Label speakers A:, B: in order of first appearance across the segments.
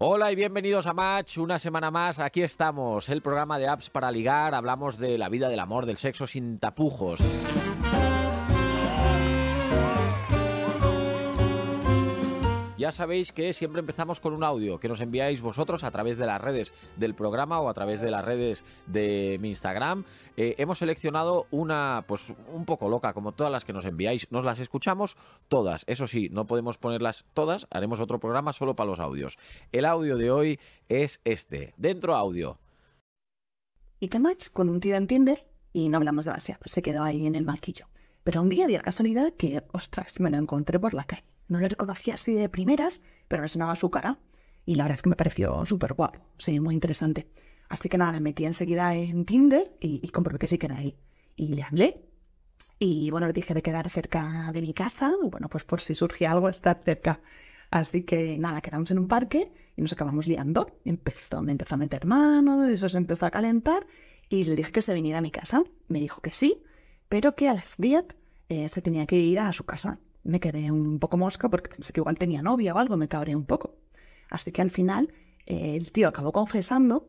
A: Hola y bienvenidos a Match, una semana más, aquí estamos, el programa de apps para ligar, hablamos de la vida, del amor, del sexo sin tapujos. Ya sabéis que siempre empezamos con un audio que nos enviáis vosotros a través de las redes del programa o a través de las redes de mi Instagram. Eh, hemos seleccionado una, pues un poco loca, como todas las que nos enviáis. Nos las escuchamos todas. Eso sí, no podemos ponerlas todas. Haremos otro programa solo para los audios. El audio de hoy es este. Dentro audio.
B: Y que match con un tío en Tinder y no hablamos demasiado. Se quedó ahí en el banquillo. Pero un día dio casualidad que, ostras, me lo encontré por la calle. No le reconocía así de primeras, pero me sonaba su cara. Y la verdad es que me pareció súper guapo, sí, muy interesante. Así que nada, me metí enseguida en Tinder y, y comprobé que sí que era él. Y le hablé. Y bueno, le dije de quedar cerca de mi casa. Bueno, pues por si surgía algo, estar cerca. Así que nada, quedamos en un parque y nos acabamos liando. Empezó, me empezó a meter mano, eso se empezó a calentar. Y le dije que se viniera a mi casa. Me dijo que sí, pero que a las 10 eh, se tenía que ir a su casa me quedé un poco mosca porque pensé que igual tenía novia o algo, me cabré un poco. Así que al final eh, el tío acabó confesando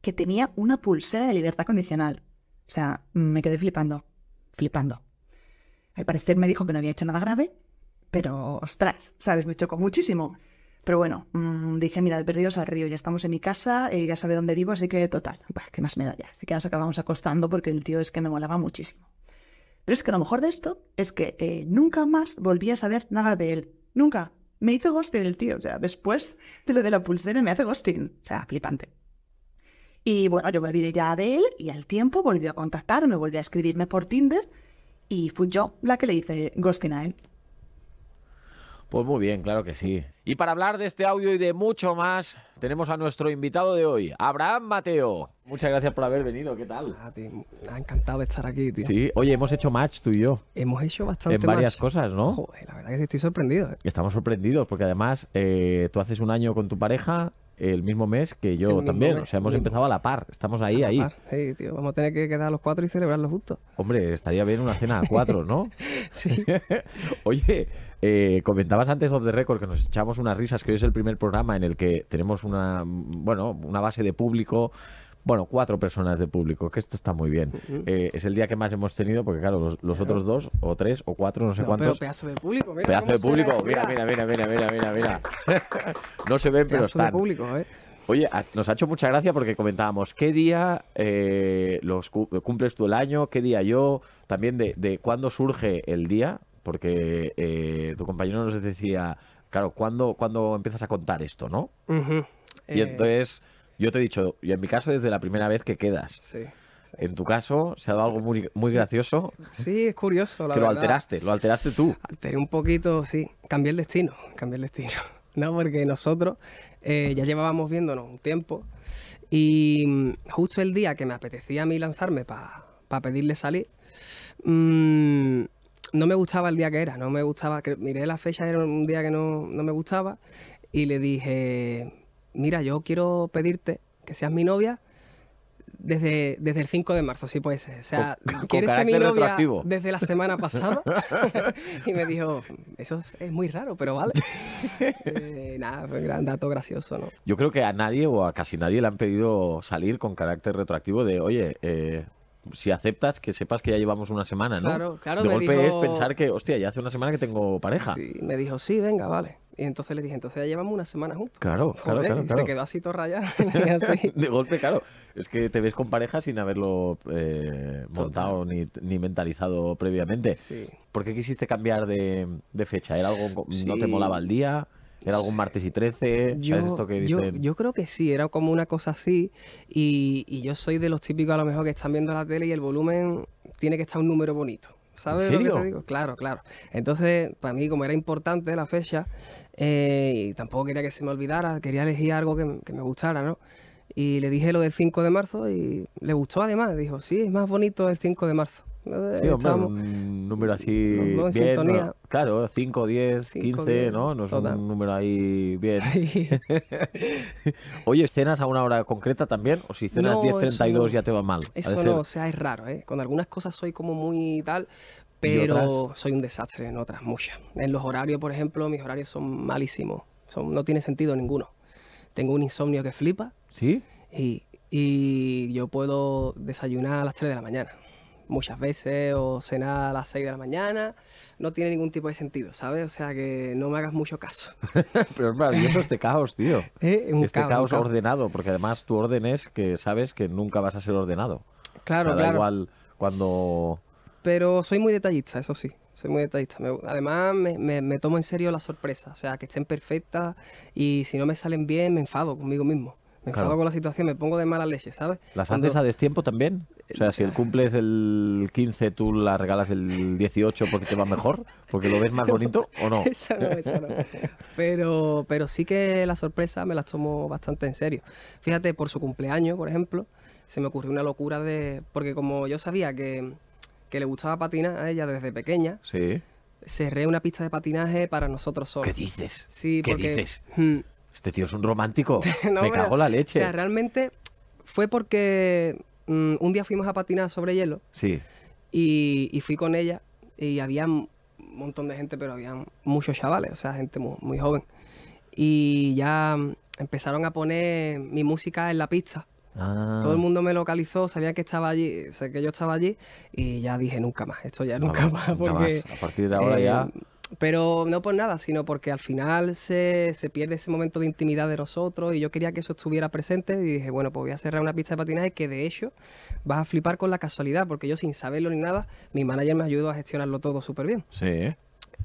B: que tenía una pulsera de libertad condicional. O sea, me quedé flipando, flipando. Al parecer me dijo que no había hecho nada grave, pero ostras, ¿sabes? Me chocó muchísimo. Pero bueno, mmm, dije, mira, perdidos al río, ya estamos en mi casa, eh, ya sabe dónde vivo, así que total, bah, ¿qué más me da ya? Así que nos acabamos acostando porque el tío es que me molaba muchísimo. Pero es que lo mejor de esto es que eh, nunca más volví a saber nada de él. Nunca. Me hizo ghosting el tío. O sea, después de lo de la pulsera me hace ghosting. O sea, flipante. Y bueno, yo me olvidé ya de él y al tiempo volvió a contactarme, volvió a escribirme por Tinder y fui yo la que le hice ghosting a él.
A: Pues muy bien, claro que sí. Y para hablar de este audio y de mucho más, tenemos a nuestro invitado de hoy, Abraham Mateo. Muchas gracias por haber venido, ¿qué tal?
C: Ah, tío, me ha encantado de estar aquí, tío.
A: Sí, oye, hemos hecho match tú y yo.
C: Hemos hecho bastante
A: En varias
C: match.
A: cosas, ¿no?
C: Joder, la verdad que sí estoy sorprendido. ¿eh?
A: Estamos sorprendidos porque además eh, tú haces un año con tu pareja el mismo mes que yo también.
C: mes,
A: O sea, hemos empezado a la par. Estamos ahí, ahí.
C: Ah, Sí, tío, vamos a tener que quedar los cuatro y celebrarlo justo.
A: Hombre, estaría bien una cena a cuatro, ¿no?
C: Sí.
A: Oye, eh, comentabas antes off the record que nos echamos unas risas, que hoy es el primer programa en el que tenemos una, bueno, una base de público, bueno, cuatro personas de público, que esto está muy bien. Eh, es el día que más hemos tenido, porque claro, los, los otros dos, o tres, o cuatro, no sé
C: No,
A: cuántos.
C: Pero pedazo de público, mira.
A: Pedazo de público, mira, mira, mira, mira, mira, mira, mira. No se ven, pero
C: Pedazo de
A: están.
C: público, ¿eh?
A: Oye, nos ha hecho mucha gracia porque comentábamos qué día eh, los cu- cumples tú el año, qué día yo, también de, de cuándo surge el día, porque eh, tu compañero nos decía, claro, ¿cuándo, ¿cuándo empiezas a contar esto, no? Y
C: Eh,
A: entonces yo te he dicho, y en mi caso desde la primera vez que quedas.
C: Sí.
A: En tu caso se ha dado algo muy, muy gracioso
C: Sí, es curioso, la
A: que lo alteraste, lo alteraste tú.
C: Alteré un poquito, sí. Cambié el destino, cambié el destino. No, porque nosotros eh, ya llevábamos viéndonos un tiempo y mm, justo el día que me apetecía a mí lanzarme para pedirle salir, mm, no me gustaba el día que era, no me gustaba, que miré la fecha, era un día que no, no me gustaba y le dije, mira, yo quiero pedirte que seas mi novia desde, desde el 5 de marzo, si puede ser. O sea,
A: Con- con
C: ¿quieres ser mi novia desde la semana pasada? y me dijo, eso es, es muy raro, pero vale. Eh, nada, fue un gran dato gracioso, ¿no?
A: Yo creo que a nadie o a casi nadie le han pedido salir con carácter retroactivo de, oye, eh, si aceptas, que sepas que ya llevamos una semana, ¿no?
C: Claro, claro,
A: De
C: me
A: golpe
C: dijo-
A: es pensar que, hostia, ya hace una semana que tengo pareja.
C: Sí, me dijo, sí, venga, vale. Y entonces le dije, entonces ya llevamos una semana juntos.
A: Claro,
C: Joder,
A: claro.
C: Se quedó así todo rayado. así.
A: De golpe, claro. Es que te ves con pareja sin haberlo eh, montado ni, ni mentalizado previamente.
C: Sí.
A: ¿Por qué quisiste cambiar de, de fecha? ¿Era algo, co- no te
C: Sí.
A: molaba el día? ¿Era algún martes y 13?
C: Yo,
A: ¿Sabes esto que dicen?
C: yo creo que sí, era como una cosa así. Y, y yo soy de los típicos a lo mejor que están viendo la tele y el volumen tiene que estar un número bonito. ¿Sabes lo que te digo? Claro, claro. Entonces, para mí, como era importante la fecha, eh, y tampoco quería que se me olvidara, quería elegir algo que, que me gustara, ¿no? Y le dije lo del 5 de marzo y le gustó además. Dijo, sí, es más bonito el 5 de marzo.
A: Sí, hombre, un número así bien,
C: sintonía.
A: ¿no? claro, 5, 10,
C: Cinco,
A: 15,
C: diez,
A: ¿no? No es
C: total.
A: un número ahí bien. Oye, ¿cenas a una hora concreta también? ¿O si cenas
C: No,
A: 10,
C: eso
A: 32
C: no.
A: ya te va mal?
C: Eso
A: ser.
C: no, o sea, es raro, ¿eh? Con algunas cosas soy como muy tal,
A: ¿Y
C: pero soy un desastre en otras, muchas. En los horarios, por ejemplo, mis horarios son malísimos. Son, no tiene sentido ninguno. tengo un insomnio que flipa
A: ¿Sí?
C: y, y yo puedo desayunar a las 3 de la mañana. Muchas veces, o cenar a las 6 de la mañana, no tiene ningún tipo de sentido, ¿sabes? O sea que no me hagas mucho caso.
A: Pero es maravilloso este caos, tío.
C: ¿Eh? Un
A: este
C: caos,
A: caos,
C: un caos.
A: ordenado, porque además tu orden es que sabes que nunca vas a ser ordenado.
C: Claro,
A: O sea, da
C: claro.
A: igual cuando...
C: Pero soy muy detallista, eso sí. Soy muy detallista. Me- además, me, me- me tomo en serio las sorpresas. O sea, que estén perfectas y si no me salen bien, me enfado conmigo mismo. Me enfado
A: Claro.
C: con la situación, me pongo de mala leche, ¿sabes?
A: ¿Las
C: Cuando-
A: haces a destiempo también? O sea, si el cumple es el 15, tú la regalas el 18 porque te va mejor, porque lo ves más bonito o no.
C: Eso no, eso no. Pero, pero sí que las sorpresas me las tomo bastante en serio. Fíjate, por su cumpleaños, por ejemplo, se me ocurrió una locura de... Porque como yo sabía que, que le gustaba patinar a ella desde pequeña,
A: Sí.
C: cerré una pista de patinaje para nosotros solos.
A: ¿Qué dices?
C: Sí,
A: ¿Qué
C: porque...
A: dices?
C: Hmm.
A: Este tío es un romántico.
C: No,
A: Me cago la
C: O
A: leche.
C: sea, realmente fue porque mm, un día fuimos a patinar sobre hielo
A: Sí.
C: y, y fui con ella y había un montón de gente, pero había muchos chavales, o sea, gente muy, muy joven. Y ya empezaron a poner mi música en la pista.
A: Ah,
C: Todo el mundo me localizó, sabía que estaba allí, sé que yo estaba allí y ya dije nunca más, esto ya nunca
A: vamos,
C: más,
A: nunca
C: porque...
A: más. A partir de ahora
C: eh,
A: ya...
C: Pero no por nada, sino porque al final se, se pierde ese momento de intimidad de nosotros y yo quería que eso estuviera presente y dije, bueno, pues voy a cerrar una pista de patinaje que de hecho vas a flipar con la casualidad, porque yo sin saberlo ni nada, mi manager me ayudó a gestionarlo todo súper bien.
A: Sí.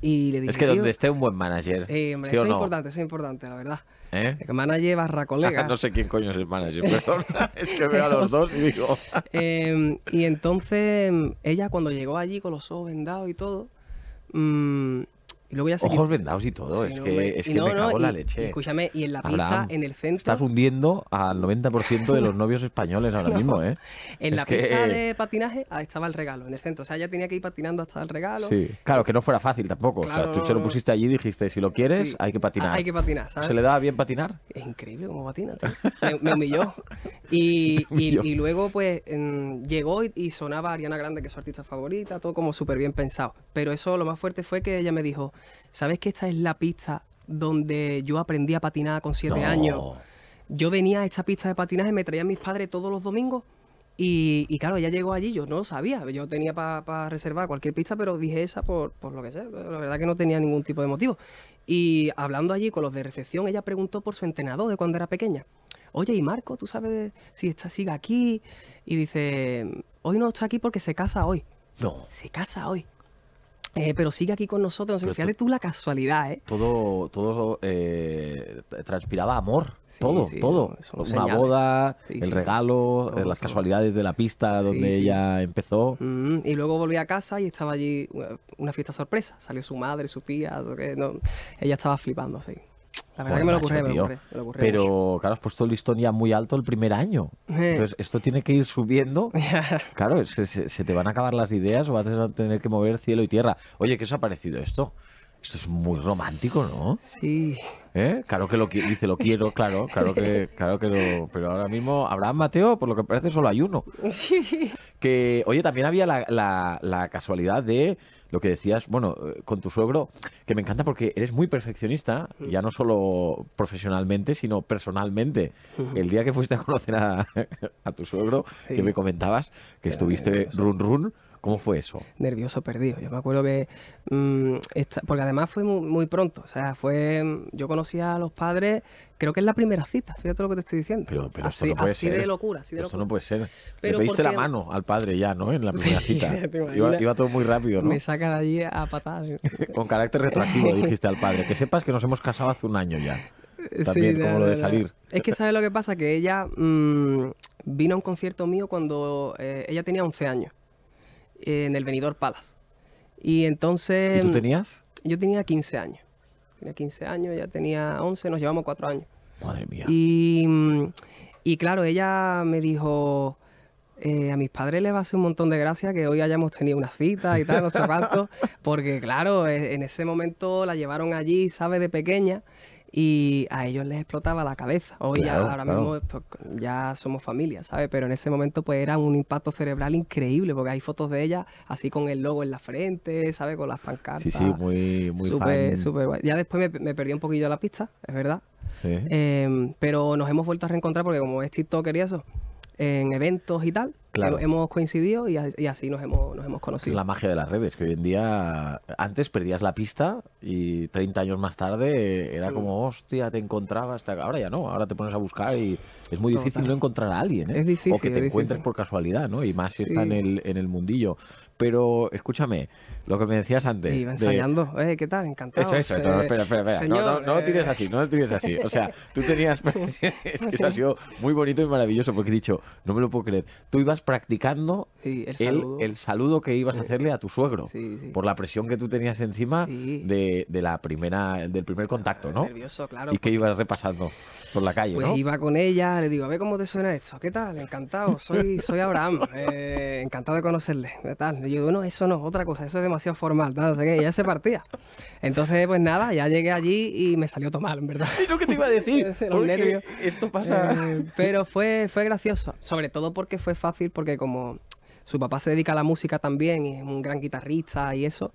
C: Y le dije,
A: Es que
C: "Tío,
A: donde esté un buen manager.
C: eh, hombre,
A: ¿sí o
C: eso es
A: no?
C: importante, eso es importante, la verdad.
A: ¿Eh?
C: El manager barra colega.
A: no sé quién coño es el manager, pero es que veo a los dos y digo...
C: Eh, y entonces em, ella cuando llegó allí con los ojos vendados y todo, mm, y luego ya se
A: Ojos vendados y todo,
C: Sí,
A: es
C: no,
A: que, es que
C: no,
A: me
C: no,
A: cago en la
C: y-
A: leche.
C: y escúchame, y en la pizza,
A: Abraham,
C: en el centro,
A: Estás hundiendo al 90% de los novios españoles ahora mismo, ¿eh?
C: en
A: es
C: la
A: que-
C: pista de patinaje ah, estaba el regalo, en el centro. O sea, ella tenía que ir patinando hasta el regalo.
A: Sí, claro, que no fuera fácil tampoco. o sea,
C: Claro,
A: tú
C: no,
A: se lo
C: no.
A: pusiste allí y dijiste, si lo quieres,
C: Sí.
A: hay que patinar.
C: Hay que patinar, ¿sabes?
A: ¿Se le daba bien patinar?
C: Es increíble cómo patina, tío. Me, me humilló. Y,
A: humilló.
C: y- luego, pues, en- llegó y, y sonaba Ariana Grande, que es su artista favorita, todo como súper bien pensado. Pero eso, lo más fuerte fue que ella me dijo, ¿sabes que esta es la pista donde yo aprendí a patinar con siete
A: No.
C: años? Yo venía a esta pista de patinaje, me traían mis padres todos los domingos. Y, y claro, ella llegó allí, yo no lo sabía. Yo tenía para reservar cualquier pista, pero dije esa por, por lo que sé. La verdad que no tenía ningún tipo de motivo. Y hablando allí con los de recepción, ella preguntó por su entrenador de cuando era pequeña. Oye, ¿y Marco, tú sabes si está, sigue aquí? Y dice, hoy no está aquí porque se casa hoy.
A: No.
C: Se casa hoy. Eh, pero sigue aquí con nosotros.
A: Pero
C: fíjate tú la casualidad, ¿eh?
A: Todo, todo eh, transpiraba amor.
C: Sí,
A: todo,
C: sí,
A: todo. Una
C: señales.
A: boda,
C: Sí,
A: el regalo,
C: Todo,
A: eh, las
C: todo.
A: casualidades de la pista donde ella empezó.
C: Mm, y luego volví a casa y estaba allí una, una fiesta sorpresa. Salió su madre, su tía, que no- ella estaba flipando, sí. La verdad
A: Joder,
C: que me lo
A: macho,
C: ocurre, me lo ocurre
A: Pero, claro, has puesto el listón ya muy alto el primer año. Entonces, esto tiene que ir subiendo. Claro, es que se, se te van a acabar las ideas o vas a tener que mover cielo y tierra. Oye, ¿qué os ha parecido esto? Esto es muy romántico, ¿no?
C: sí.
A: ¿Eh? Claro que lo dice, lo quiero, claro, claro que, claro que lo. Pero ahora mismo, Abraham Mateo, por lo que parece, solo hay uno. Que, oye, también había la, la- la casualidad de lo que decías, bueno, eh, con tu suegro, que me encanta porque eres muy perfeccionista, ya no solo profesionalmente, sino personalmente. El día que fuiste a conocer a, a tu suegro, que me comentabas que estuviste run run, ¿cómo fue eso?
C: nervioso perdido. Yo me acuerdo que, mm, esta- porque además fue muy, muy pronto, o sea, fue, mm, yo conocí a los padres, creo que es la primera cita, fíjate lo que te estoy diciendo.
A: Pero, pero
C: así
A: no puede
C: así
A: ser.
C: de locura, así de locura.
A: no puede ser.
C: Pero
A: Le pediste la mano al padre ya, ¿no? En la primera
C: Sí,
A: cita.
C: ¿te
A: Iba, iba todo muy rápido, ¿no?
C: Me saca de allí a patadas.
A: Con carácter retroactivo dijiste al padre. Que sepas que nos hemos casado hace un año ya.
C: Sí,
A: También, como
C: no,
A: lo de
C: no,
A: salir.
C: Es que ¿sabes lo que pasa? Que ella mm, vino a un concierto mío cuando eh, ella tenía 11 años, en el Benidorm Palace. Y entonces...
A: ¿Y tú tenías?
C: Yo tenía 15 años. Tenía 15 años, ella tenía 11, nos llevamos 4 años.
A: Madre mía.
C: Y, mm, y claro, ella me dijo, eh, a mis padres les va a hacer un montón de gracia que hoy hayamos tenido una cita y tal, no sé cuánto, porque claro, eh, en ese momento la llevaron allí, ¿sabes? De pequeña. Y a ellos les explotaba la cabeza. Hoy
A: Claro,
C: ya, ahora
A: claro.
C: mismo pues, ya somos familia, ¿sabes? Pero en ese momento pues era un impacto cerebral increíble, porque hay fotos de ella así con el logo en la frente, ¿sabes? Con las pancartas.
A: Sí, sí, muy, muy
C: Súper,
A: fan.
C: súper guay. Ya después me, me perdí un poquillo la pista, es verdad.
A: Sí.
C: Em, pero nos hemos vuelto a reencontrar porque como es TikToker y eso, en eventos y tal,
A: Claro.
C: he- hemos coincidido y, así nos hemos, nos hemos conocido.
A: La magia de las redes, que hoy en día antes perdías la pista y 30 años más tarde era
C: Mm.
A: como, hostia, te encontrabas. Ahora ya no, ahora te pones a buscar y es muy difícil no encontrar a alguien. ¿eh?
C: Es difícil,
A: o que te
C: es
A: encuentres por casualidad, ¿no? Y más si está en el, en el mundillo. Pero escúchame, lo que me decías antes.
C: Iba
A: de-
C: ensayando, eh, ¿qué tal? Encantado.
A: Eso, eso,
C: eh,
A: no, espera, espera, espera. No, no, lo tires
C: eh,
A: así, no lo tires así. O sea, tú tenías. es que eso ha sido muy bonito y maravilloso porque he dicho, no me lo puedo creer. Tú ibas practicando
C: Sí, el saludo.
A: el saludo que ibas a hacerle a tu suegro.
C: Sí, sí.
A: Por la presión que tú tenías encima de, de la primera, del primer contacto, ¿no?
C: Nervioso, claro.
A: Y que ibas repasando por la calle,
C: Pues
A: ¿no?
C: iba con ella, le digo, a ver cómo te suena esto. ¿Qué tal? Encantado, soy, soy Abraham. eh, encantado de conocerle. ¿Qué tal? Digo, bueno, eso no, otra cosa, eso es demasiado formal. no sé qué. Y ella se partía. Entonces, pues nada, ya llegué allí y me salió todo mal, en verdad.
A: Es lo que te iba a decir.
C: Nervios.
A: Esto pasa.
C: Eh, pero fue, fue gracioso, sobre todo porque fue fácil, porque como su papá se dedica a la música también y es un gran guitarrista y eso,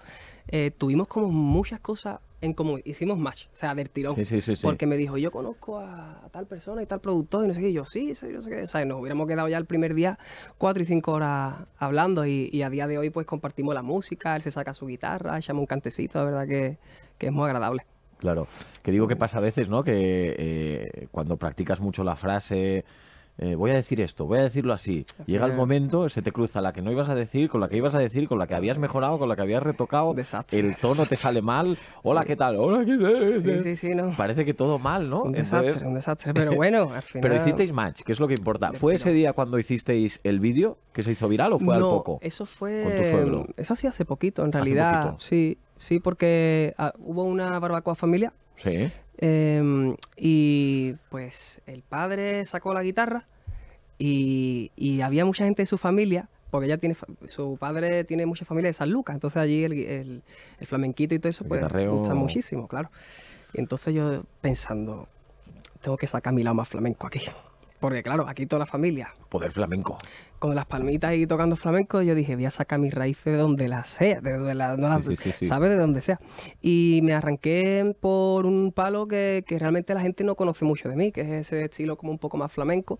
C: eh, tuvimos como muchas cosas en común. Hicimos match, o sea, del tirón.
A: Sí, sí, sí, sí.
C: Porque me dijo, yo conozco a, tal persona y tal productor y no sé qué. Y yo, sí, sí, no sé qué. O sea, nos hubiéramos quedado ya el primer día cuatro y cinco horas hablando y, y a día de hoy pues compartimos la música, él se saca su guitarra, echamos un cantecito, de verdad que, que es muy agradable.
A: Claro, que digo que pasa a veces, ¿no? Que eh, cuando practicas mucho la frase, eh, voy a decir esto, voy a decirlo así, llega el momento, se te cruza la que no ibas a decir, con la que ibas a decir, con la que habías mejorado, con la que habías retocado,
C: Desastre,
A: el tono te sale mal, hola, ¿qué tal? Hola, ¿qué tal?
C: Sí, sí, sí, no.
A: Parece que todo mal, ¿no?
C: Un
A: Entonces-
C: desastre, un desastre. Pero bueno, al final.
A: pero hicisteis match, que es lo que importa. ¿Fue ese día cuando hicisteis el vídeo que se hizo viral o fue al
C: no,
A: poco?
C: Eso fue.
A: con tu suegro?
C: Eso sí hace poquito, en
A: Hace
C: realidad.
A: poquito.
C: Sí, sí, porque ah, hubo una barbacoa familiar.
A: Sí.
C: Em, y pues el padre sacó la guitarra y, y había mucha gente de su familia. Porque ella tiene, su padre tiene mucha familia de San Lucas, entonces allí el, el- el flamenquito y todo eso pues gusta muchísimo, claro. Y entonces yo pensando, tengo que sacar mi lado más flamenco aquí. Porque claro, aquí toda la familia
A: Poder flamenco.
C: Con las palmitas y tocando flamenco, yo dije, voy a sacar mis raíces de donde las sea, de donde la, no las-
A: Sí, sí, sí.
C: ¿sabes? De donde sea. Y me arranqué por un palo que, que realmente la gente no conoce mucho de mí, que es ese estilo como un poco más flamenco.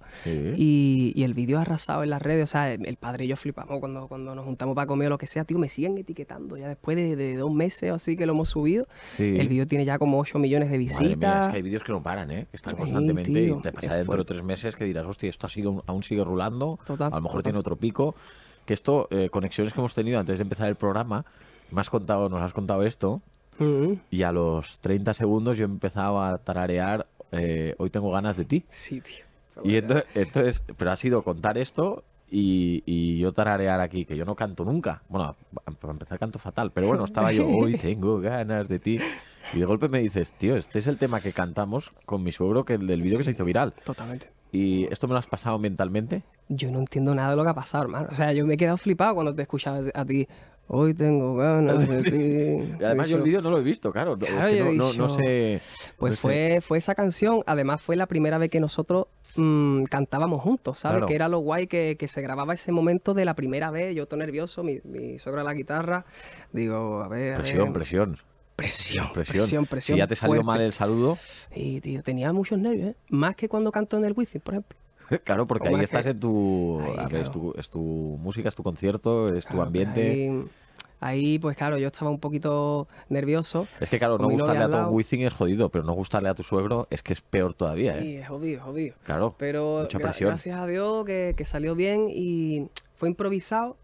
C: Y, y el vídeo ha arrasado en las redes, o sea, el, el padre y yo flipamos cuando, cuando nos juntamos para comer o lo que sea, tío, me siguen etiquetando ya después de, de dos meses o así que lo hemos subido. El vídeo tiene ya como 8 millones de
A: Madre mía,
C: visitas.
A: es que hay vídeos que no paran, ¿eh? Que están constantemente
C: tío,
A: y te pasa dentro de tres meses que dirás, hostia, esto aún sigue rulando,
C: Total,
A: a lo mejor tiene otro pico. Que esto, eh, conexiones que hemos tenido antes de empezar el programa, me has contado, nos has contado esto,
C: Mm,
A: y a los 30 segundos yo empezaba a tararear, eh, hoy tengo ganas de ti.
C: sí, tío.
A: Y entonces, entonces, pero ha sido contar esto y, y yo tararear aquí, que yo no canto nunca. Bueno, para empezar canto fatal, pero bueno, estaba yo, hoy tengo ganas de ti. Y de golpe me dices, tío, este es el tema que cantamos con mi suegro, que el del vídeo que se hizo viral.
C: Totalmente.
A: ¿Y esto me lo has pasado mentalmente?
C: Yo no entiendo nada de lo que ha pasado, hermano. O sea, yo me he quedado flipado cuando te escuchaba a ti. Hoy tengo ganas de ti.
A: Y además yo el vídeo no lo he visto, claro. es
C: Claro,
A: que no, sé...
C: Pues
A: no sé.
C: fue, fue esa canción, además fue la primera vez que nosotros mm, cantábamos juntos, ¿sabes?
A: Claro.
C: Que era lo guay que, que se grababa ese momento de la primera vez, yo todo nervioso, mi, mi suegra a la guitarra, digo, a ver, a
A: Presión,
C: ver,
A: presión,
C: presión,
A: presión.
C: presión, presión,
A: Si ya te salió
C: fuerte.
A: mal el saludo,
C: Y, tío, tenía muchos nervios, ¿eh? Más que cuando canto en el Wizzing, por ejemplo.
A: claro, porque ahí
C: que-
A: estás en tu...
C: Ahí,
A: a ver, es, tu, es tu música, es tu concierto, es tu
C: Claro,
A: ambiente...
C: Ahí, ahí, pues claro, yo estaba un poquito nervioso.
A: Es que claro, no gustarle a Tom. Wizzing es jodido, pero no gustarle a tu suegro es que es peor todavía, ¿eh?
C: Y es jodido, jodido.
A: Claro,
C: Pero
A: mucha
C: gra-
A: presión.
C: gracias a Dios que, que salió bien y fue improvisado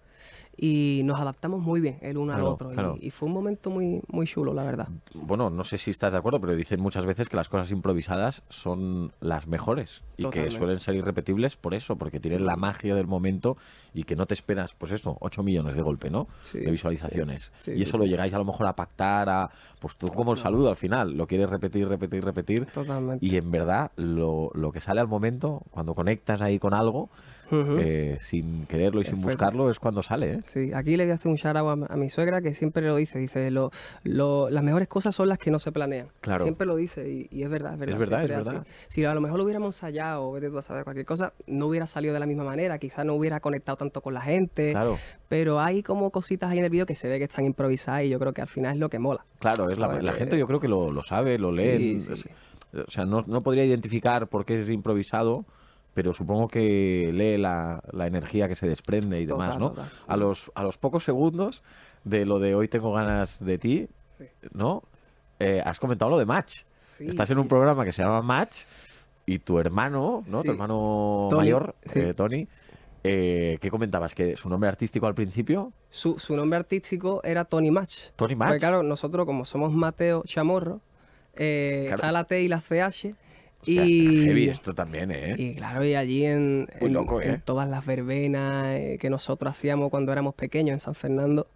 C: y nos adaptamos muy bien el uno
A: Claro,
C: al otro. y-
A: claro.
C: Y, fue un momento muy, muy chulo, la verdad.
A: Bueno, no sé si estás de acuerdo, pero dicen muchas veces que las cosas improvisadas son las mejores y que
C: Totalmente.
A: suelen ser irrepetibles por eso, porque tienen la magia del momento y que no te esperas, pues eso, 8 millones de golpe, ¿no?
C: Sí,
A: de visualizaciones.
C: sí,
A: y
C: sí,
A: eso lo llegáis a lo mejor a pactar, a pues tú como el saludo al final, lo quieres repetir, repetir, repetir.
C: Totalmente.
A: Y en verdad, lo, lo que sale al momento, cuando conectas ahí con algo, Eh, sin quererlo y sin buscarlo, es cuando sale, ¿eh?
C: Sí, aquí le voy a hacer un shout out a, a mi suegra que siempre lo dice, dice, lo, lo- las mejores cosas son las que no se planean.
A: Claro.
C: Siempre lo dice y, y es verdad, es verdad. así. Si a lo mejor lo hubiéramos ensayado o vete tú a saber cualquier cosa, no hubiera salido de la misma manera, quizás no hubiera conectado tanto con la gente,
A: Claro,
C: pero hay como cositas ahí en el vídeo que se ve que están improvisadas y yo creo que al final es lo que mola.
A: claro, es la, gente yo creo que lo, lo sabe, lo lee.
C: Sí, sí, sí.
A: O sea, no, no podría identificar por qué es improvisado, pero supongo que lee la, la energía que se desprende y demás,
C: Total,
A: ¿no?
C: total.
A: A los, a los pocos segundos de lo de hoy tengo ganas de ti,
C: Sí.
A: ¿no? Eh, has comentado lo de Match.
C: Sí,
A: Estás en un programa que se llama Match y tu hermano, ¿no?
C: Sí.
A: Tu hermano
C: Tony,
A: mayor, eh, Tony, eh, ¿qué comentabas? ¿Que su nombre artístico al principio?
C: Su, su nombre artístico era Tony Match.
A: Tony Match.
C: Porque claro, nosotros como somos Mateo Chamorro, eh,
A: Claro.
C: está la T y la CH.
A: Hostia,
C: y,
A: heavy esto también, ¿eh?
C: y claro, y allí en,
A: Muy
C: en-
A: loco,
C: en
A: ¿eh?
C: todas las verbenas eh, que nosotros hacíamos cuando éramos pequeños en San Fernando,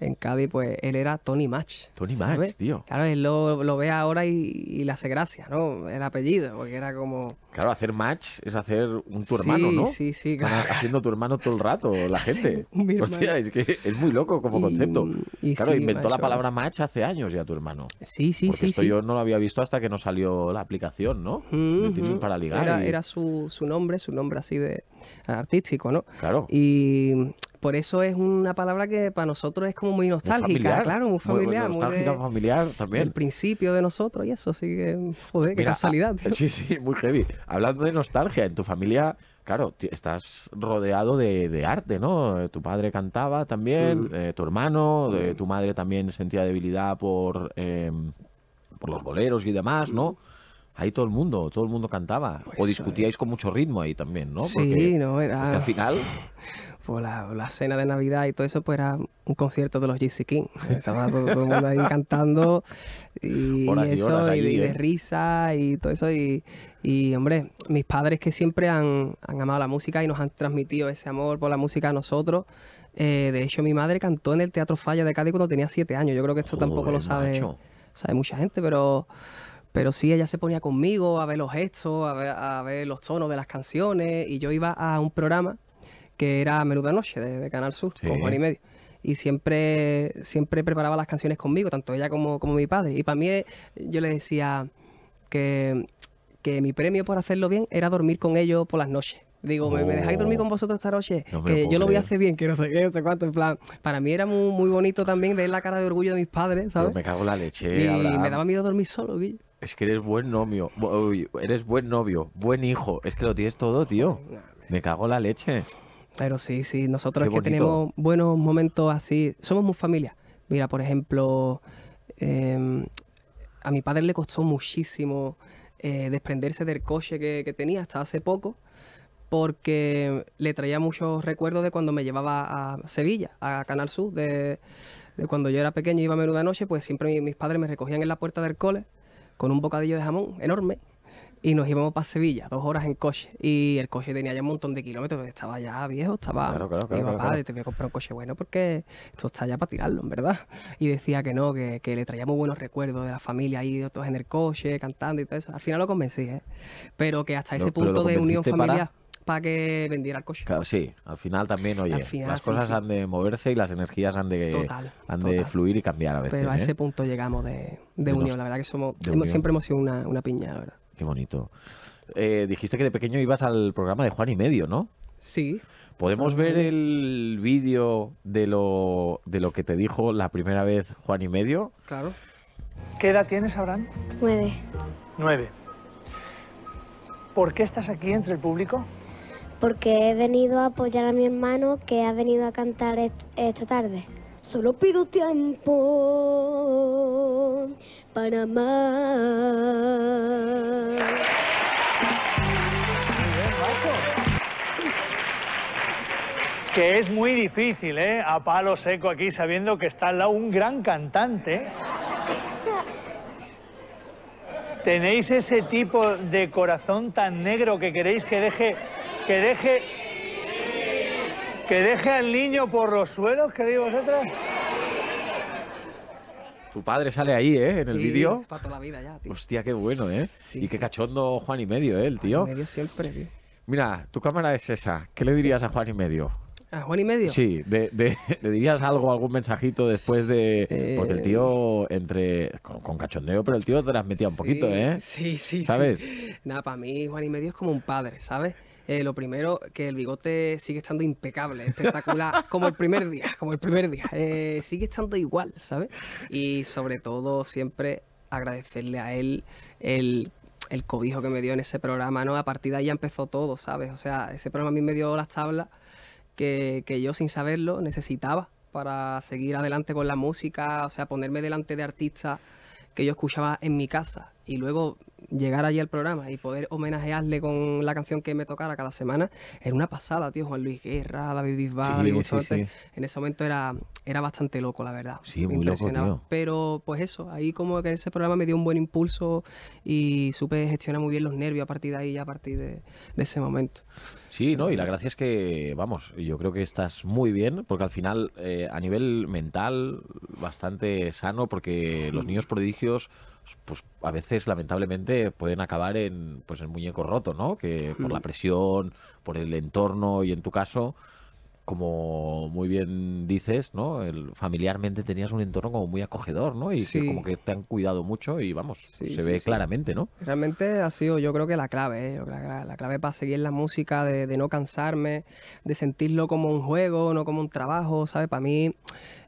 C: en Cádiz, pues él era Tony Match.
A: Tony
C: ¿sabes?
A: Match, tío.
C: Claro, él lo, lo ve ahora y, y le hace gracia, ¿no? El apellido, porque era como...
A: Claro, hacer match es hacer un tu
C: Sí,
A: hermano, ¿no?
C: sí, sí,
A: Van
C: claro.
A: haciendo tu hermano todo el rato, la
C: Sí,
A: gente.
C: mi
A: Hostia, es que es muy loco como
C: Y-
A: concepto.
C: y
A: Claro,
C: sí,
A: inventó la palabra match hace años ya tu hermano.
C: Sí, sí,
A: Porque
C: sí.
A: esto
C: sí.
A: yo no lo había visto hasta que nos salió la aplicación, ¿no? Para ligar.
C: Era su, su nombre, su nombre así de artístico, ¿no?
A: Claro.
C: Y por eso es una palabra que para nosotros es como muy
A: Muy
C: nostálgica,
A: familiar.
C: claro, muy familiar, muy,
A: nostálgica,
C: de-
A: familiar también.
C: principio de nosotros y eso, así que, joder, qué
A: Mira,
C: casualidad.
A: ah,
C: tío.
A: Sí, sí, muy heavy. Hablando de nostalgia, en tu familia, claro, estás rodeado de, de arte, ¿no? Eh, Tu padre cantaba también,
C: Mm.
A: eh, tu hermano, eh, tu madre también sentía debilidad por, eh, por los boleros y demás, ¿no? Ahí todo el mundo, todo el mundo cantaba. o discutíais con mucho ritmo ahí también, ¿no?
C: Sí, no,
A: porque
C: era...
A: al final,
C: pues la, la cena de Navidad y todo eso, pues era un concierto de los GC King. Estaba todo, todo el mundo ahí cantando y,
A: Horas y
C: eso,
A: horas allí,
C: y de
A: ¿eh?
C: risa y todo eso. Y, y, hombre, mis padres que siempre han, han amado la música y nos han transmitido ese amor por la música a nosotros. eh, de hecho, mi madre cantó en el Teatro Falla de Cádiz cuando tenía siete años. Yo creo que esto tampoco
A: Joder,
C: lo sabe,
A: macho.
C: sabe mucha gente, pero... Pero sí, ella se ponía conmigo a ver los gestos, a ver, a ver los tonos de las canciones. Y yo iba a un programa que era Menuda Noche de, de Canal Sur,
A: Sí.
C: con Juan y Medio. Y siempre, siempre preparaba las canciones conmigo, tanto ella como, como mi padre. Y para mí, eh, yo le decía que, que mi premio por hacerlo bien era dormir con ellos por las noches. Digo, ¿me, me dejáis dormir
A: Oh.
C: con vosotros esta noche?
A: No me lo
C: que yo lo voy a hacer bien, que no sé qué, no sé cuánto. En plan, para mí era muy, muy bonito también ver la cara de orgullo de mis padres,
A: Pero
C: ¿sabes?
A: me cago en la leche,
C: y
A: Abraham.
C: me daba miedo dormir solo, Guillo.
A: Es que eres buen novio, uy, eres buen novio, buen hijo. Es que lo tienes todo, tío. Me cago en la leche.
C: Pero sí, sí, nosotros que tenemos buenos momentos así. Somos muy familia. Mira, por ejemplo, em, a mi padre le costó muchísimo eh, desprenderse del coche que, que tenía hasta hace poco, porque le traía muchos recuerdos de cuando me llevaba a Sevilla, a Canal Sur, de, de cuando yo era pequeño y iba a menuda noche, pues siempre mi- mis padres me recogían en la puerta del cole con un bocadillo de jamón enorme y nos íbamos para Sevilla, dos horas en coche. Y el coche tenía ya un montón de kilómetros, estaba ya viejo, estaba...
A: Claro, claro, claro,
C: Mi papá, te voy a comprar un coche bueno porque esto está ya para tirarlo, en verdad. Y decía que no, que, que le traía muy buenos recuerdos de la familia ahí, todos en el coche, cantando y todo eso. Al final lo convencí, ¿eh? Pero que hasta ese punto de unión
A: para-
C: familiar para que vendiera el coche.
A: Claro, sí, al final también, oye,
C: final,
A: las cosas
C: sí.
A: han de moverse y las energías han de,
C: Total,
A: han de fluir y cambiar a veces.
C: Pero a
A: ¿eh?
C: ese punto llegamos de, de
A: De
C: unión. La verdad que somos, hemos- siempre hemos sido una, una piña, la verdad.
A: Qué bonito. Eh, dijiste que de pequeño ibas al programa de Juan y Medio, ¿no?
C: Sí,
A: ¿Podemos ver el vídeo de lo, de lo que te dijo la primera vez Juan y Medio?
C: claro.
D: ¿Qué edad tienes, Abraham?
E: Nueve,
D: Nueve. ¿Por qué estás aquí entre el público?
E: porque he venido a apoyar a mi hermano que ha venido a cantar est- esta tarde. Solo pido tiempo para amar.
D: Que es muy difícil, ¿eh? A palo seco aquí, sabiendo que está al lado un gran cantante. ¿Tenéis ese tipo de corazón tan negro que queréis que deje, que deje, que deje al niño por los suelos, queréis vosotros?
A: Tu padre sale ahí, ¿eh? En el
C: Sí,
A: vídeo.
C: Para toda la vida ya, tío.
A: Hostia, qué bueno, ¿eh?
C: Sí,
A: y qué
C: sí.
A: cachondo Juan y Medio, ¿eh? El tío.
C: En medio siempre, tío.
A: Mira, tu cámara es esa. ¿Qué le dirías a Juan y medio?
C: ¿A Juan y medio?
A: Sí, de, de- ¿le dirías algo, algún mensajito después de...?
C: Eh.
A: Porque el tío, entre... Con, con cachondeo, pero el tío te las metía un poquito,
C: Sí,
A: ¿eh?
C: Sí, sí, sí.
A: ¿Sabes?
C: Nada, para mí Juan y medio es como un padre, ¿sabes? Eh, lo primero, que el bigote sigue estando impecable, espectacular, como el primer día, como el primer día. Eh, sigue estando igual, ¿sabes? Y sobre todo, siempre agradecerle a él el, el cobijo que me dio en ese programa, ¿no? A partir de ahí ya empezó todo, ¿sabes? O sea, ese programa a mí me dio las tablas que, que yo sin saberlo necesitaba para seguir adelante con la música, o sea, ponerme delante de artistas que yo escuchaba en mi casa y luego llegar allí al programa y poder homenajearle con la canción que me tocara cada semana, era una pasada, tío. Juan Luis Guerra, David Bisbal,
A: Sí,
C: en ese momento era, era bastante loco, la verdad.
A: Sí,
C: Me
A: muy loco, tío.
C: Pero pues eso, ahí como que en ese programa me dio un buen impulso y supe gestionar muy bien los nervios a partir de ahí, a partir de, de ese momento.
A: Sí, ¿no? Y la gracia es que, vamos, yo creo que estás muy bien, porque al final, eh, a nivel mental, bastante sano, porque los niños prodigios, pues a veces, lamentablemente, pueden acabar en, pues, en muñeco roto, ¿no? Que por la presión, por el entorno, y en tu caso, como muy bien dices, ¿no? El, familiarmente tenías un entorno como muy acogedor, ¿no? Y que como que te han cuidado mucho y, vamos,
C: Sí,
A: se
C: sí,
A: ve claramente, ¿no?
C: Realmente ha sido yo creo que la clave, ¿eh? La, la clave para seguir la música, de, de no cansarme, de sentirlo como un juego, no como un trabajo, ¿sabes? Para mí